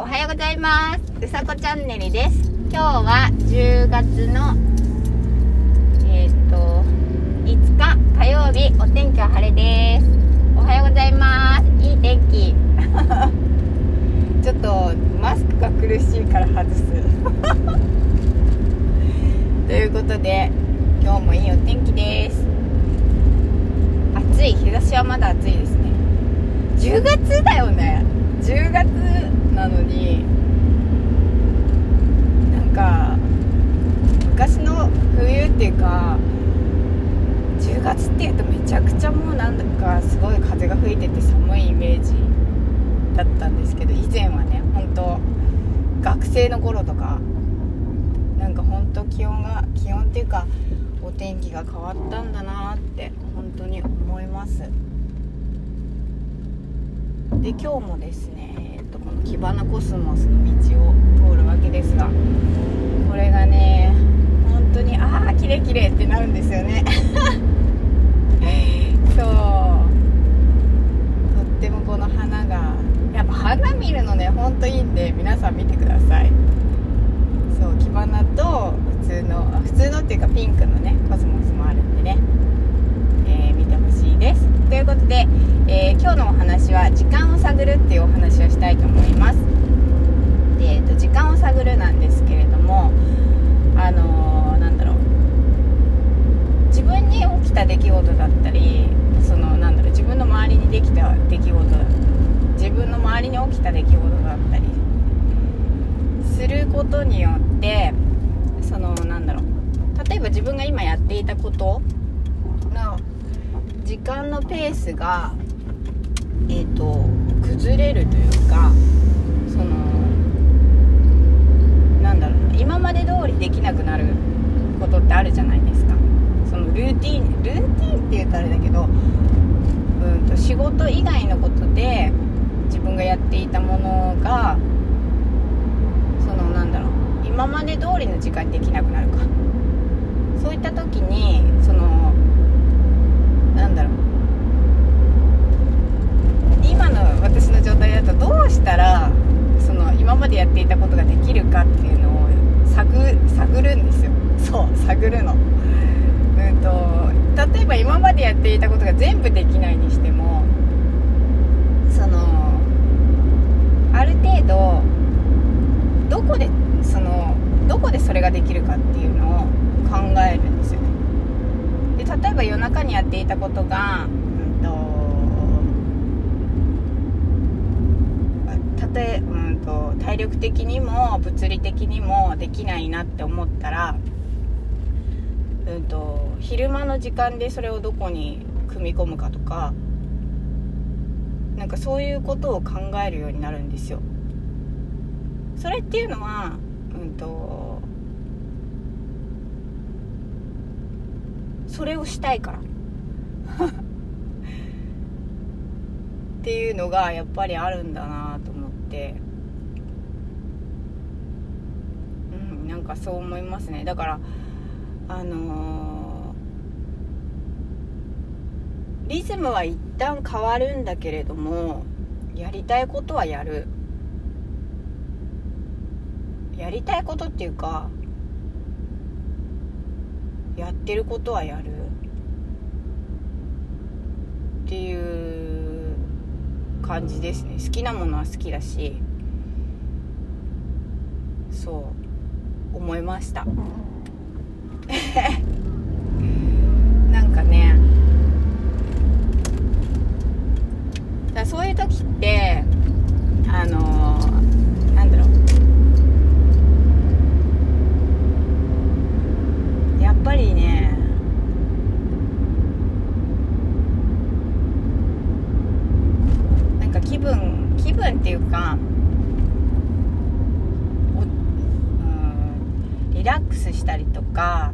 おはようございます。うさこチャンネルです。今日は10月のえっ、ー、と5日火曜日お天気は晴れです。おはようございます。いい天気。ちょっとマスクが苦しいから外す。ということで今日もいいお天気です。暑い。日差しはまだ暑いですね。10月だよね。10月なのになんか昔の冬っていうか10月っていうとめちゃくちゃもうなんだかすごい風が吹いてて寒いイメージだったんですけど以前はね本当学生の頃とかなんか本当気温が気温っていうかお天気が変わったんだなって本当に思います。で今日もですね、えっと、このキバナコスモスの道を通るわけですがこれがね本当にああキレキレってなるんですよね。そう。とってもこの花がやっぱ花見るのねほんといいんで皆さん見てください。通の普通のっていうかピンクのねコスモスもあるんでね、えー、見てほしいです。ということで、えー、今日のお話は時間を探るっていうお話をしたいと思います。で、えーと、時間を探るなんですけれどもあのー、なんだろう。自分に起きた出来事だったりそのなんだろう自分の周りにできた出来事自分の周りに起きた出来事だったりすることによってのなんだろう。例えば自分が今やっていたこと。の時間のペースがえっ、ー、と崩れるというかそのなんだろうな。今まで通りできなくなることってあるじゃないですか。そのルーティンルーティンって言うとあれだけどうんと仕事以外のことで自分がやっていたものが今まで通りの時間にできなくなるか。そういった時にそのなんだろう。今の私の状態だとどうしたらその今までやっていたことができるかっていうのを探探るんですよ。そう探るの。うんと例えば今までやっていたことが全部できないにしてもそのある程度どこでそのどこでそれができるかっていうのを考えるんですよねで例えば夜中にやっていたことが、うんと、たとえ、うんと、体力的にも物理的にもできないなって思ったら、うんと、昼間の時間でそれをどこに組み込むかとかなんかそういうことを考えるようになるんですよ。それっていうのは、うんとそれをしたいから。っていうのがやっぱりあるんだなと思って。うんなんかそう思いますね。だからあのー、リズムは一旦変わるんだけれどもやりたいことはやる。やりたいことっていうかやってることはやる。っていう感じですね。好きなものは好きだしそう思いましたなんかねだそういう時ってあのなんだろうぱりねなんか気分気分っていうかうんリラックスしたりとか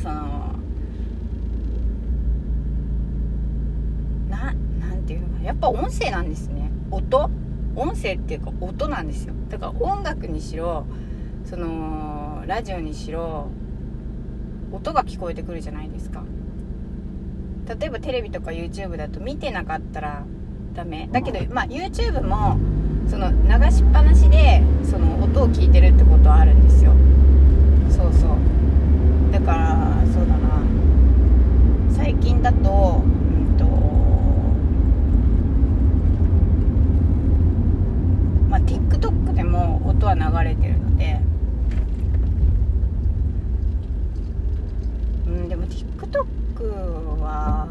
そのななんていうのかやっぱ音声なんですね。音？音声っていうか音なんですよ。だから音楽にしろそのラジオにしろ音が聞こえてくるじゃないですか。例えばテレビとか YouTube だと見てなかったらダメ。だけど、まあ、YouTube もその流しっぱなしでその音を聞いてるってことはあるんですよ。そうそう。だからそうだな。最近だとまあ TikTok でも音は流れてるのでうんでも TikTok は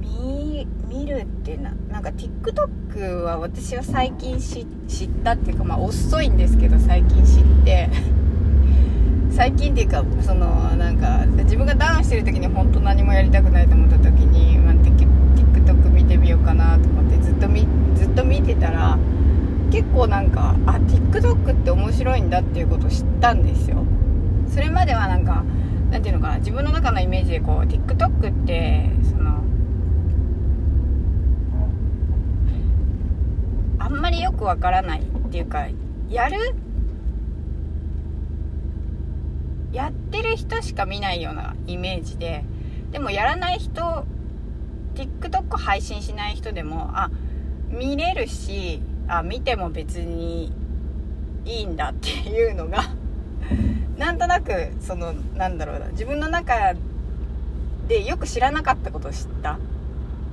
見見るってななんか TikTok は私は最近知ったっていうかまあ遅いんですけど最近知って。最近っていうかそのなんか自分がダウンしてる時に本当何もやりたくないと思った時に、まあ、TikTok 見てみようかなと思ってずっとみずっと見てたら結構なんかあ TikTok って面白いんだっていうことを知ったんですよ。それまではなんかなんていうのかな自分の中のイメージでこう TikTok ってそのあんまりよくわからないっていうかやるやってる人しか見ないようなイメージででもやらない人 TikTok 配信しない人でもあ見れるしあ見ても別にいいんだっていうのがなんとなくそのなんだろうな。自分の中でよく知らなかったことを知った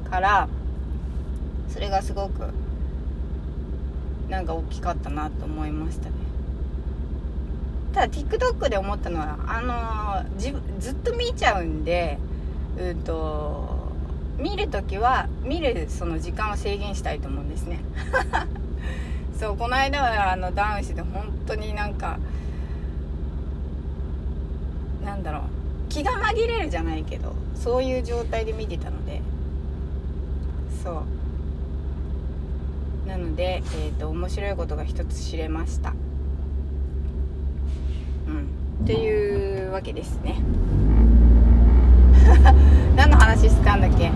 からそれがすごくなんか大きかったなと思いましたね。ただ TikTok で思ったのはあのー、ずっと見ちゃうんでうんと見るときは見るその時間を制限したいと思うんですね。そうこの間はあのダウンして本当になんかなんだろう。気が紛れるじゃないけどそういう状態で見てたので。そう。なので、えーと、面白いことが一つ知れました。うん。というわけですね。何の話したんだっけ？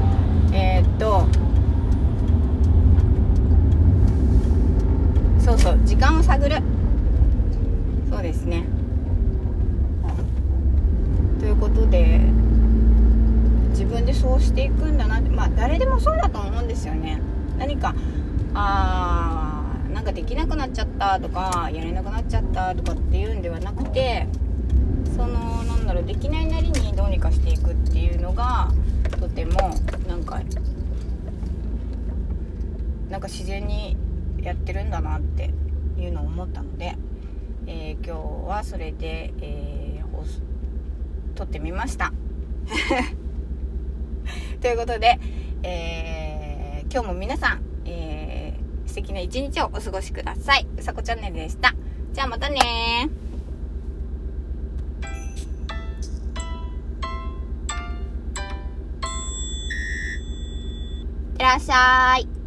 えー、っとそうそう時間を探るそうですねということで自分でそうしていくんだなってまあ誰でもそうだと思うんですよね何かあーなんかできなくなっちゃったとかやれなくなっちゃったとかっていうんではなくてそのなんだろうできないなりにどうにかしていくっていうのがとてもなんかなんか自然にやってるんだなっていうのを思ったので、えー、今日はそれで、えー、撮ってみました。ということで、えー、今日も皆さん、素敵な一日をお過ごしください。うさこチャンネルでした。じゃあまたねいってらっしゃい。